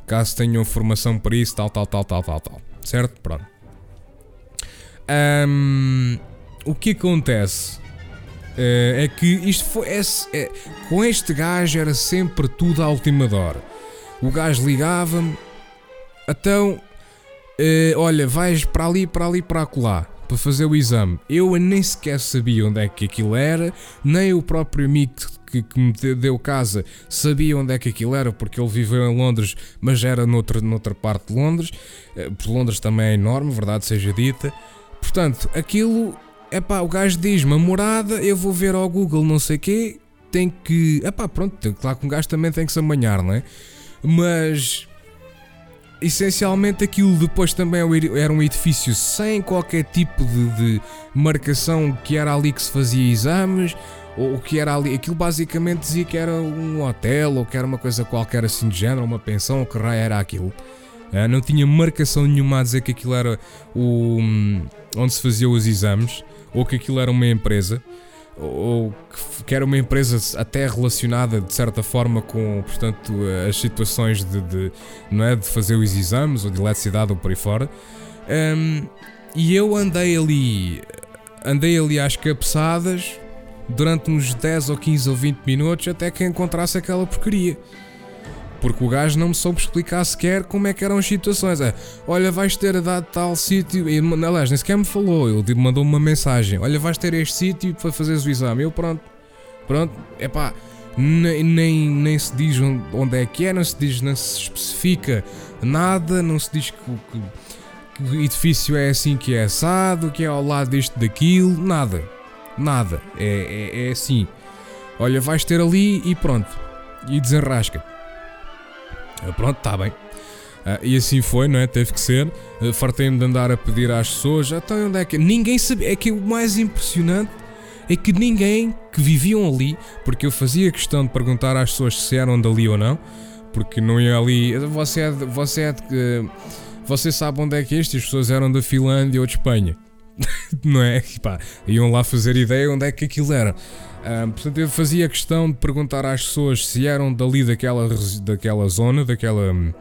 caso tenham formação para isso, tal, tal, tal, tal, tal, tal. Certo? Pronto. Um, o que acontece uh, é que isto foi. É, é, com este gajo era sempre tudo à última hora. O gajo ligava-me, então, uh, olha, vais para ali, para ali, para acolá para fazer o exame. Eu nem sequer sabia onde é que aquilo era, nem o próprio amigo que, que me deu casa sabia onde é que aquilo era, porque ele viveu em Londres, mas era noutra, noutra parte de Londres. Uh, Londres também é enorme, verdade seja dita. Portanto, aquilo. é pá, o gajo diz-me a morada, eu vou ver ao Google não sei quê, tem que. é pá, pronto, claro que um gajo também tem que se amanhar, não é? Mas. Essencialmente aquilo depois também é era um edifício sem qualquer tipo de, de marcação que era ali que se fazia exames, ou que era ali. Aquilo basicamente dizia que era um hotel ou que era uma coisa qualquer assim de género, uma pensão, ou que raio era aquilo. Uh, não tinha marcação nenhuma a dizer que aquilo era o, um, onde se faziam os exames ou que aquilo era uma empresa ou que era uma empresa até relacionada de certa forma com portanto as situações de, de não é de fazer os exames ou de eletricidade ou por aí fora. Um, e eu andei ali andei ali às cabeçadas durante uns 10 ou 15 ou 20 minutos até que encontrasse aquela porcaria porque o gajo não me soube explicar sequer como é que eram as situações. É, olha, vais ter a dado tal sítio. Aliás, nem sequer me falou. Ele mandou-me uma mensagem: Olha, vais ter este sítio para fazeres o exame. Eu, pronto, pronto, é pá. Nem, nem, nem se diz onde é que é, não se diz, não se especifica nada, não se diz que, que, que o edifício é assim que é assado, que é ao lado deste daquilo, nada, nada, é, é, é assim. Olha, vais ter ali e pronto, e desenrasca. Ah, pronto, está bem. Uh, e assim foi, não é? Teve que ser. Uh, Fartei-me de andar a pedir às pessoas. Então, onde é que. Ninguém sabia. É que o mais impressionante é que ninguém que viviam ali, porque eu fazia questão de perguntar às pessoas se eram dali ou não, porque não ia ali. Você é de, você é de, Você sabe onde é que isto? As pessoas eram da Finlândia ou de Espanha. não é? E pá, iam lá fazer ideia onde é que aquilo era. Um, portanto, eu fazia questão de perguntar às pessoas se eram dali daquela, daquela zona, daquela hum,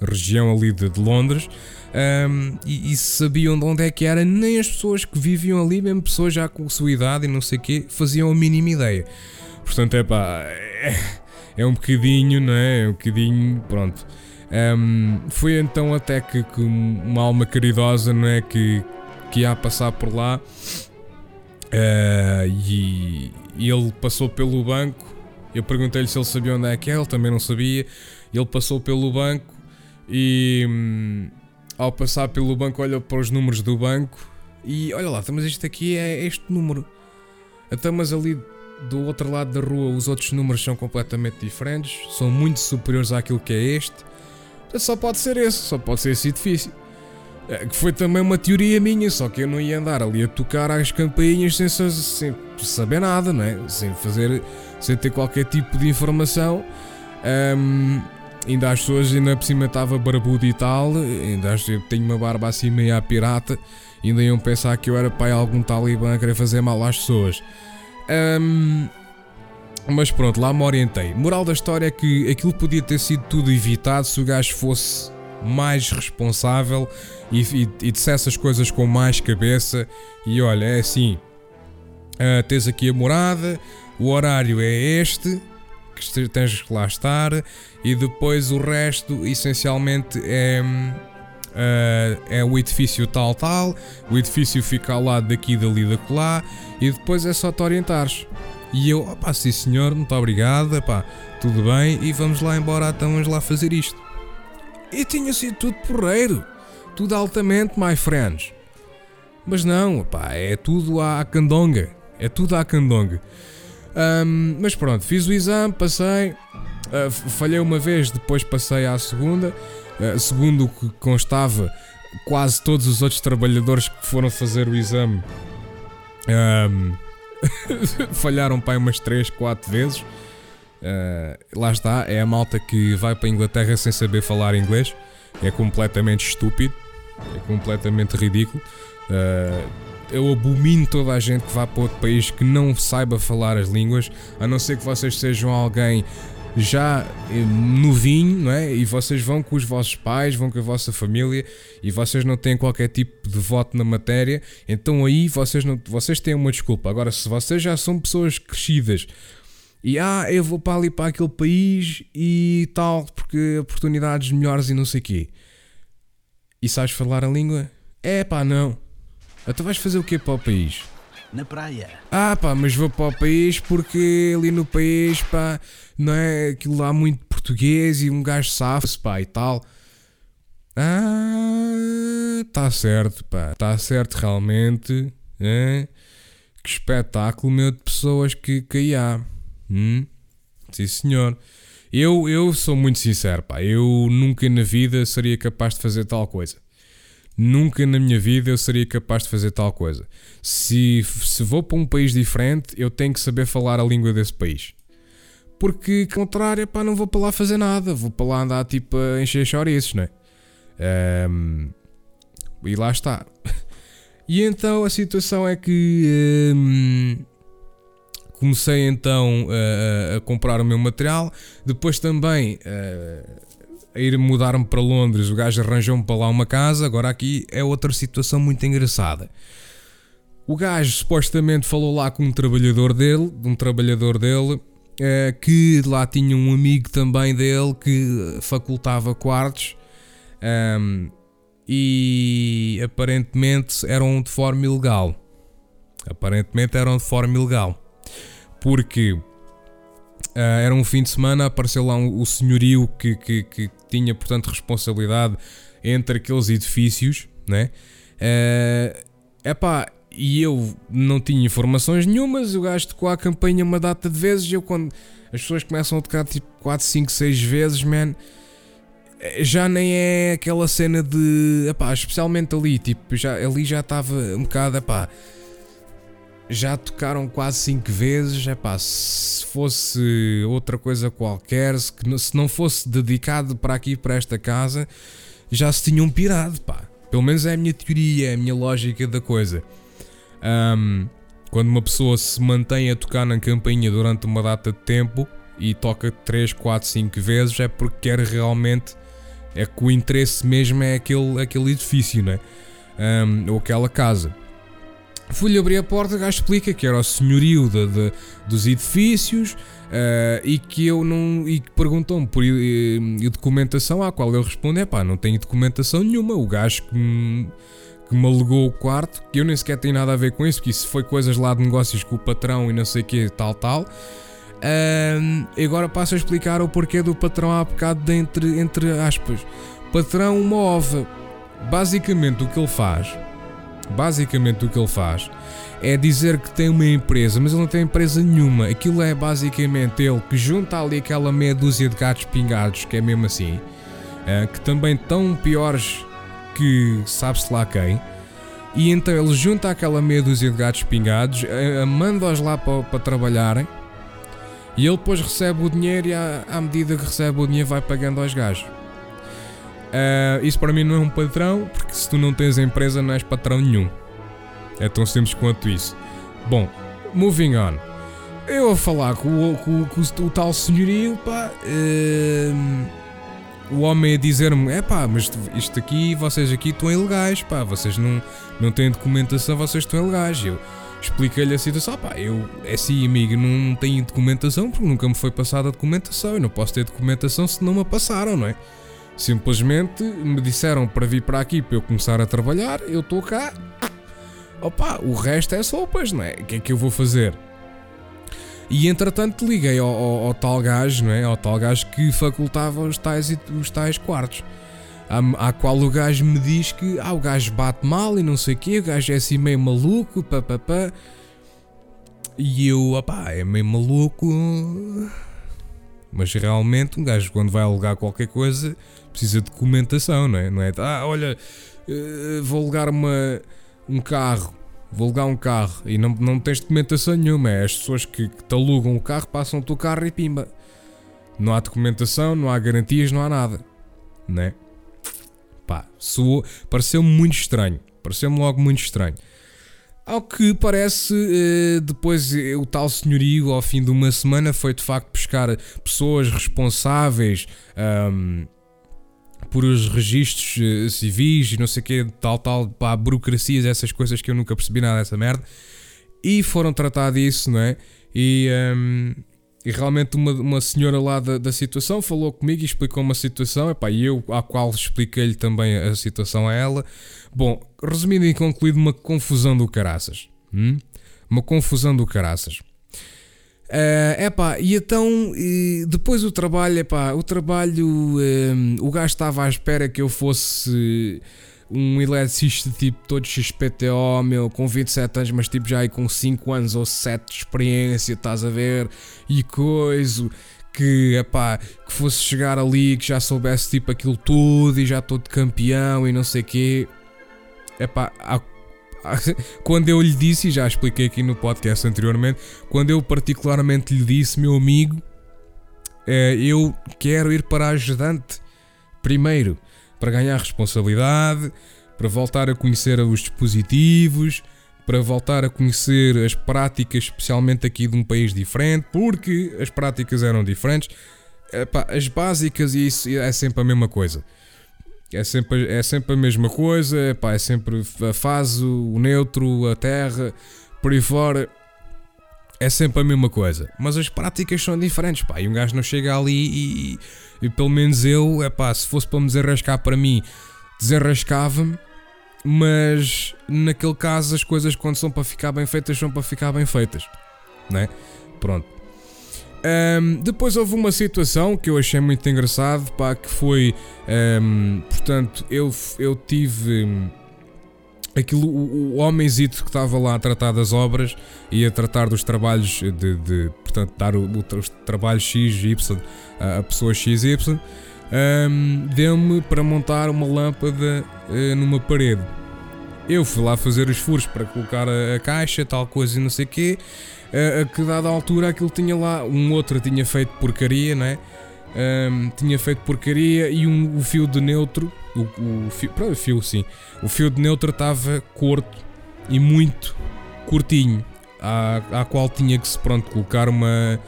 região ali de, de Londres um, e, e sabiam de onde é que era. Nem as pessoas que viviam ali, mesmo pessoas já com sua idade e não sei o quê, faziam a mínima ideia. Portanto, é pá, é, é um bocadinho, não é? É um bocadinho, pronto. Um, foi então até que, que, uma alma caridosa, não é? Que, que ia passar por lá uh, e, e ele passou pelo banco. Eu perguntei-lhe se ele sabia onde é que é, ele também não sabia. Ele passou pelo banco e hum, ao passar pelo banco olha para os números do banco e olha lá, então, mas isto aqui é este número. Até então, mas ali do outro lado da rua os outros números são completamente diferentes, são muito superiores àquilo que é este. Só pode ser esse, só pode ser esse edifício. É, que foi também uma teoria minha, só que eu não ia andar ali a tocar às campainhas sem, sem saber nada, não é? Sem fazer, sem ter qualquer tipo de informação. Um, ainda as pessoas, ainda por cima estava barbudo e tal, ainda eu tenho uma barba assim meio à pirata, ainda iam pensar que eu era pai algum talibã a querer fazer mal às pessoas. Um, mas pronto, lá me orientei. Moral da história é que aquilo podia ter sido tudo evitado se o gajo fosse mais responsável e, e, e dissesse as coisas com mais cabeça. E olha, é assim: uh, tens aqui a morada, o horário é este, que tens que lá estar, e depois o resto, essencialmente, é. Uh, é o edifício tal tal, o edifício fica ao lado daqui, dali, da lá, e depois é só te orientares. E eu, opá, sim senhor, muito obrigado, pá, tudo bem, e vamos lá embora, então vamos lá fazer isto. E tinha sido tudo porreiro. Tudo altamente, my friends. Mas não, pá, é tudo à candonga. É tudo à candonga. Um, mas pronto, fiz o exame, passei. Uh, falhei uma vez, depois passei à segunda. Uh, segundo o que constava, quase todos os outros trabalhadores que foram fazer o exame um, falharam para umas 3, 4 vezes. Uh, lá está, é a malta que vai para a Inglaterra sem saber falar inglês. É completamente estúpido, é completamente ridículo. Uh, eu abomino toda a gente que vá para outro país que não saiba falar as línguas, a não ser que vocês sejam alguém já eh, novinho, não é? E vocês vão com os vossos pais, vão com a vossa família e vocês não têm qualquer tipo de voto na matéria, então aí vocês, não, vocês têm uma desculpa. Agora, se vocês já são pessoas crescidas e ah, eu vou para ali para aquele país e tal, porque oportunidades melhores e não sei o quê. E sabes falar a língua? É pá, não. Então vais fazer o quê para o país? Na praia. Ah pá, mas vou para o país porque ali no país pá, não é aquilo lá muito português e um gajo safa-se pá e tal. Ah, tá certo pá, tá certo realmente. É? Que espetáculo meu de pessoas que, que há. Hum? Sim, senhor. Eu, eu sou muito sincero, pá. Eu nunca na vida seria capaz de fazer tal coisa. Nunca na minha vida eu seria capaz de fazer tal coisa. Se, se vou para um país diferente, eu tenho que saber falar a língua desse país. Porque, contrário, pá, não vou para lá fazer nada. Vou para lá andar tipo a encher chouriços, não é? Um, e lá está. E então a situação é que um, comecei então a, a, comprar o meu material. Depois também uh, a ir mudar-me para Londres. O gajo arranjou-me para lá uma casa. Agora aqui é outra situação muito engraçada. O gajo supostamente falou lá com um trabalhador dele, um trabalhador dele, uh, que lá tinha um amigo também dele que facultava quartos. Um, e aparentemente eram de forma ilegal. Aparentemente eram de forma ilegal. Porque uh, era um fim de semana, apareceu lá o senhorio que, que, que, tinha, portanto, responsabilidade entre aqueles edifícios, né? Uh, epá, e eu não tinha informações nenhumas, o gajo tocou a campanha uma data de vezes, eu quando as pessoas começam a tocar tipo 4, 5, 6 vezes, man já nem é aquela cena de. Epá, especialmente ali, tipo, já, ali já estava um bocado. Epá, já tocaram quase 5 vezes. Epá, se fosse outra coisa qualquer, se, se não fosse dedicado para aqui, para esta casa, já se tinham pirado. Pá. Pelo menos é a minha teoria, é a minha lógica da coisa. Um, quando uma pessoa se mantém a tocar na campainha durante uma data de tempo e toca 3, 4, 5 vezes, é porque quer realmente é que o interesse mesmo é aquele, aquele edifício, né? Um, ou aquela casa. Fui-lhe abrir a porta, o gajo explica que era o senhorio de, de dos edifícios uh, e que eu não. e perguntou-me por uh, documentação, à qual eu respondo: é pá, não tenho documentação nenhuma. O gajo que me, que me alegou o quarto, que eu nem sequer tenho nada a ver com isso, porque isso foi coisas lá de negócios com o patrão e não sei o que, tal, tal. Um, agora passo a explicar o porquê do patrão há bocado de entre, entre aspas. Patrão uma ova. Basicamente o que ele faz, basicamente o que ele faz é dizer que tem uma empresa, mas ele não tem empresa nenhuma. Aquilo é basicamente ele que junta ali aquela meia dúzia de gatos pingados, que é mesmo assim, uh, que também tão piores que sabe-se lá quem. E então ele junta aquela meia dúzia de gatos pingados, uh, manda-os lá para, para trabalharem e ele depois recebe o dinheiro e à, à medida que recebe o dinheiro vai pagando aos gajos. Uh, isso para mim não é um patrão, porque se tu não tens empresa não és patrão nenhum. É tão simples quanto isso. Bom, moving on. Eu a falar com o, com, com o, o tal senhorio, pá. Uh, o homem a dizer-me: é pá, mas isto aqui, vocês aqui estão ilegais, pá. Vocês não, não têm documentação, vocês estão ilegais. Eu, expliquei-lhe a situação. Pá, eu, é assim, amigo, não tenho documentação porque nunca me foi passada a documentação. Eu não posso ter documentação se não me passaram, não é? Simplesmente me disseram para vir para aqui para eu começar a trabalhar. Eu estou cá. Opa, o resto é sopas, não é? O que é que eu vou fazer? E entretanto liguei ao, ao, ao, tal gajo, não é? Ao tal gajo que facultava os tais, os tais quartos à, qual o gajo me diz que ah, o gajo bate mal e não sei o quê, o gajo é assim meio maluco, papapá. E eu, opá, é meio maluco. Mas realmente um gajo quando vai alugar qualquer coisa precisa de documentação, não é? Não é? Ah, olha, eh, vou alugar uma, um carro, vou alugar um carro e não, não tens documentação nenhuma. É as pessoas que, que te alugam o carro passam o teu carro e pimba. Não há documentação, não há garantias, não há nada, não é? Pá, pareceu-me muito estranho. Pareceu-me logo muito estranho. Ao que parece, eh, depois eh, o tal senhorio, ao fim de uma semana, foi de facto buscar pessoas responsáveis um, por os registros eh, civis e não sei o que, tal, tal, pá, burocracias, essas coisas que eu nunca percebi nada dessa merda. E foram tratar disso, não é? E, um, e realmente uma, uma senhora lá da, da situação falou comigo e explicou uma situação, epá, e eu à qual expliquei-lhe também a situação a ela. Bom, resumindo e concluído, uma confusão do caraças. Hum? Uma confusão do caraças. Uh, epá, e então e depois o trabalho, epá, o trabalho, um, o gajo estava à espera que eu fosse um eletricista tipo todo XPTO, meu, com 27 anos, mas tipo já aí com 5 anos ou 7 de experiência, estás a ver? E coisa que, epá, que fosse chegar ali, que já soubesse tipo aquilo tudo e já de campeão e não sei quê. Epá, há, quando eu lhe disse, e já expliquei aqui no podcast anteriormente, quando eu particularmente lhe disse, meu amigo, é, eu quero ir para ajudante primeiro para ganhar responsabilidade, para voltar a conhecer os dispositivos, para voltar a conhecer as práticas, especialmente aqui de um país diferente, porque as práticas eram diferentes. Epá, as básicas e isso é sempre a mesma coisa. É sempre, é sempre a mesma coisa, epá, é sempre a fase, o neutro, a terra, por aí fora. É sempre a mesma coisa. Mas as práticas são diferentes, pá. E um gajo não chega ali e, e, pelo menos eu, epá, se fosse para me desenrascar para mim, desenrascava-me. Mas naquele caso as coisas quando são para ficar bem feitas são para ficar bem feitas. Né? Pronto. Um, depois houve uma situação que eu achei muito engraçado, pá, que foi, um, portanto, eu, eu tive aquilo, o, o homenzito que estava lá a tratar das obras e a tratar dos trabalhos de, de portanto, dar o, o, os trabalhos X, Y a, pessoa X, Y, deu-me para montar uma lâmpada uh, numa parede. Eu fui lá fazer os furos para colocar a, a caixa, tal coisa e não sei o quê a, a que dada altura aquilo tinha lá, um outro tinha feito porcaria, né? Um, tinha feito porcaria e um, o fio de neutro, o, o fio, pronto, fio sim, o fio de neutro estava curto e muito curtinho, à, à qual tinha que se pronto colocar uma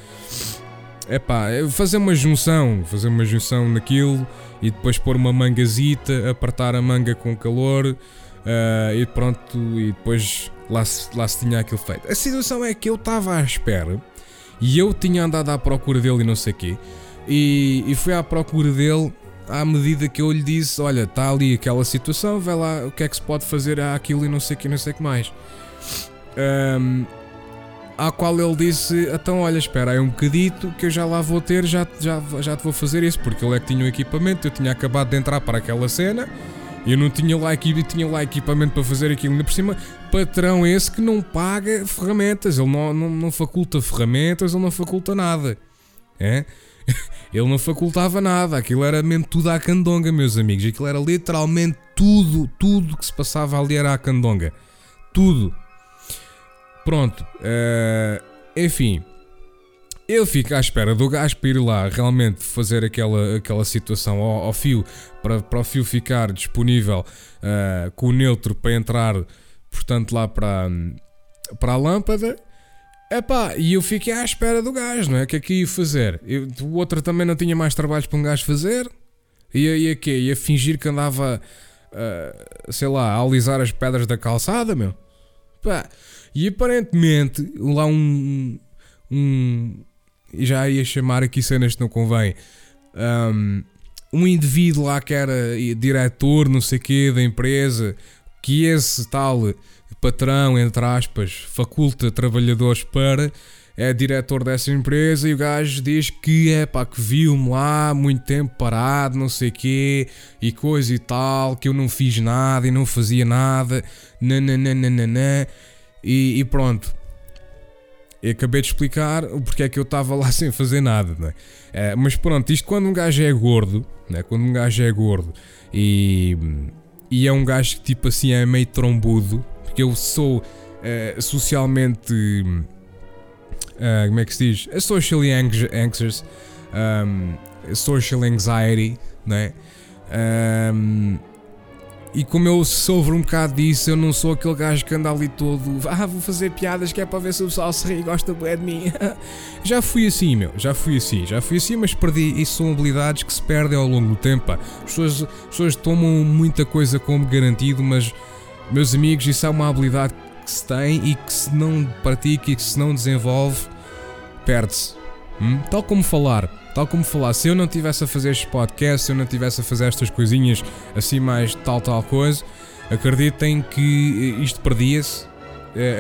é fazer uma junção, fazer uma junção naquilo e depois pôr uma mangazita, apertar a manga com calor uh, e pronto, e depois lá se, lá se tinha aquilo feito. A situação é que eu estava à espera e eu tinha andado à procura dele e não sei o quê. E, e fui à procura dele à medida que eu lhe disse: Olha, está ali aquela situação, vai lá o que é que se pode fazer àquilo e não sei o que, não sei que mais. Um, à qual ele disse: Então, olha, espera aí um bocadito que eu já lá vou ter, já, já, já te vou fazer isso, porque ele é que tinha o equipamento, eu tinha acabado de entrar para aquela cena eu não tinha lá, tinha lá equipamento para fazer aquilo. Ainda por cima, patrão esse que não paga ferramentas. Ele não, não, não faculta ferramentas, ele não faculta nada. É? Ele não facultava nada. Aquilo era mesmo tudo à candonga, meus amigos. Aquilo era literalmente tudo, tudo que se passava ali era à candonga. Tudo. Pronto. Uh, enfim. Eu fico à espera do gajo para ir lá realmente fazer aquela, aquela situação ao, ao fio, para, para o fio ficar disponível uh, com o neutro para entrar, portanto, lá para, para a lâmpada. Epá, e eu fiquei à espera do gajo, não é? O que é que ia fazer? Eu, o outro também não tinha mais trabalhos para um gajo fazer? Ia, ia quê? Ia fingir que andava, uh, sei lá, a alisar as pedras da calçada, meu? Pá. E aparentemente, lá um, um, já ia chamar aqui cenas que não convém. Um, um indivíduo lá que era diretor, não sei quê, da empresa, que esse tal patrão, entre aspas, faculta trabalhadores para, é diretor dessa empresa e o gajo diz que é pá, que viu-me lá muito tempo parado, não sei quê, e coisa e tal, que eu não fiz nada e não fazia nada, nananana, e, e pronto. Eu acabei de explicar o porquê é que eu estava lá sem fazer nada, não é? é? mas pronto, isto quando um gajo é gordo, né? quando um gajo é gordo e, e é um gajo que tipo assim é meio trombudo, porque eu sou uh, socialmente. Uh, como é que se diz? A socially anxious, um, social anxiety, né? Um, e como eu sofro um bocado disso, eu não sou aquele gajo que anda ali todo. Ah, vou fazer piadas que é para ver se o pessoal se ri e gosta bem de mim. já fui assim, meu. Já fui assim. Já fui assim, mas perdi. Isso são habilidades que se perdem ao longo do tempo. As, pessoas, as pessoas tomam muita coisa como garantido, mas, meus amigos, isso é uma habilidade que se tem e que se não pratica e que se não desenvolve, perde-se. Hum? Tal como falar. Tal como falar, se eu não tivesse a fazer estes podcasts, se eu não tivesse a fazer estas coisinhas assim mais tal tal coisa, acreditem que isto perdia-se.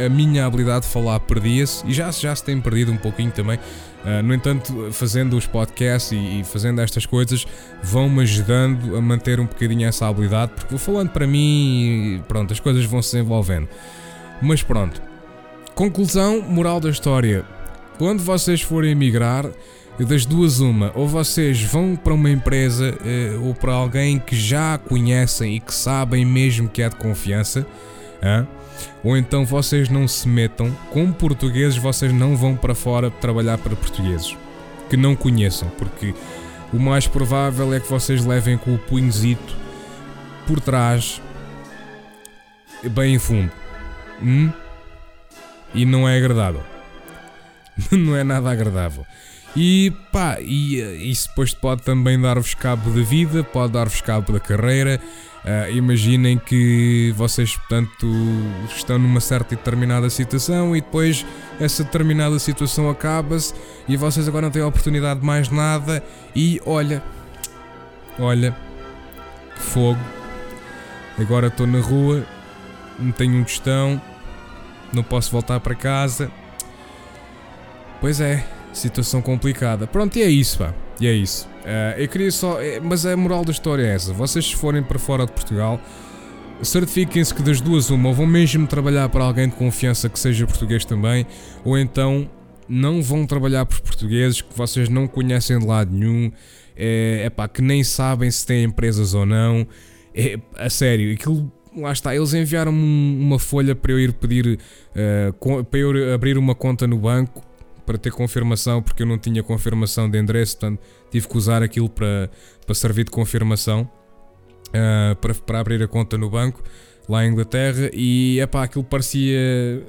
A minha habilidade de falar perdia-se e já, já se tem perdido um pouquinho também. Uh, no entanto, fazendo os podcasts e, e fazendo estas coisas vão-me ajudando a manter um bocadinho essa habilidade, porque vou falando para mim e pronto, as coisas vão se desenvolvendo. Mas pronto. Conclusão, moral da história. Quando vocês forem emigrar, das duas uma, ou vocês vão para uma empresa uh, ou para alguém que já conhecem e que sabem mesmo que é de confiança, uh, ou então vocês não se metam, com portugueses vocês não vão para fora trabalhar para portugueses que não conheçam, porque o mais provável é que vocês levem com o punhozito por trás, bem em fundo. Hum? E não é agradável. não é nada agradável. E pá, e, isso depois pode também dar-vos cabo da vida, pode dar-vos cabo da carreira. Uh, imaginem que vocês, portanto, estão numa certa e determinada situação e depois essa determinada situação acaba-se e vocês agora não têm a oportunidade de mais nada. E olha, olha, que fogo. Agora estou na rua, não tenho um tostão, não posso voltar para casa. Pois é, situação complicada. Pronto, e é isso, pá. E é isso. Uh, eu queria só. Eh, mas a moral da história é essa: vocês, se forem para fora de Portugal, certifiquem-se que das duas, uma, ou vão mesmo trabalhar para alguém de confiança que seja português também, ou então não vão trabalhar por portugueses que vocês não conhecem de lado nenhum, é, é pá, que nem sabem se têm empresas ou não. É, a sério, aquilo lá está, eles enviaram-me uma folha para eu ir pedir, uh, para eu abrir uma conta no banco para ter confirmação, porque eu não tinha confirmação de endereço, portanto tive que usar aquilo para, para servir de confirmação uh, para, para abrir a conta no banco lá em Inglaterra e epá, aquilo parecia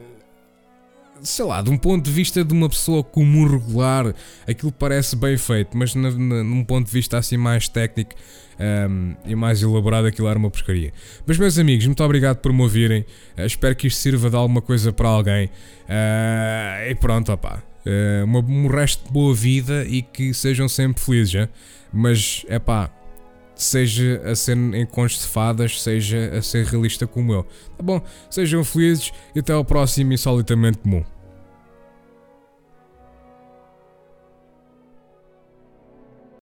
sei lá, de um ponto de vista de uma pessoa comum regular, aquilo parece bem feito, mas na, na, num ponto de vista assim mais técnico um, e mais elaborado, aquilo era uma porcaria. Mas, meus amigos, muito obrigado por me ouvirem. Uh, espero que isto sirva de alguma coisa para alguém. Uh, e pronto, opá. Uh, uma, um resto de boa vida e que sejam sempre felizes, hein? mas é pá, seja a ser em contos de fadas, seja a ser realista como eu. Tá bom? Sejam felizes e até ao próximo Insolitamente Comum.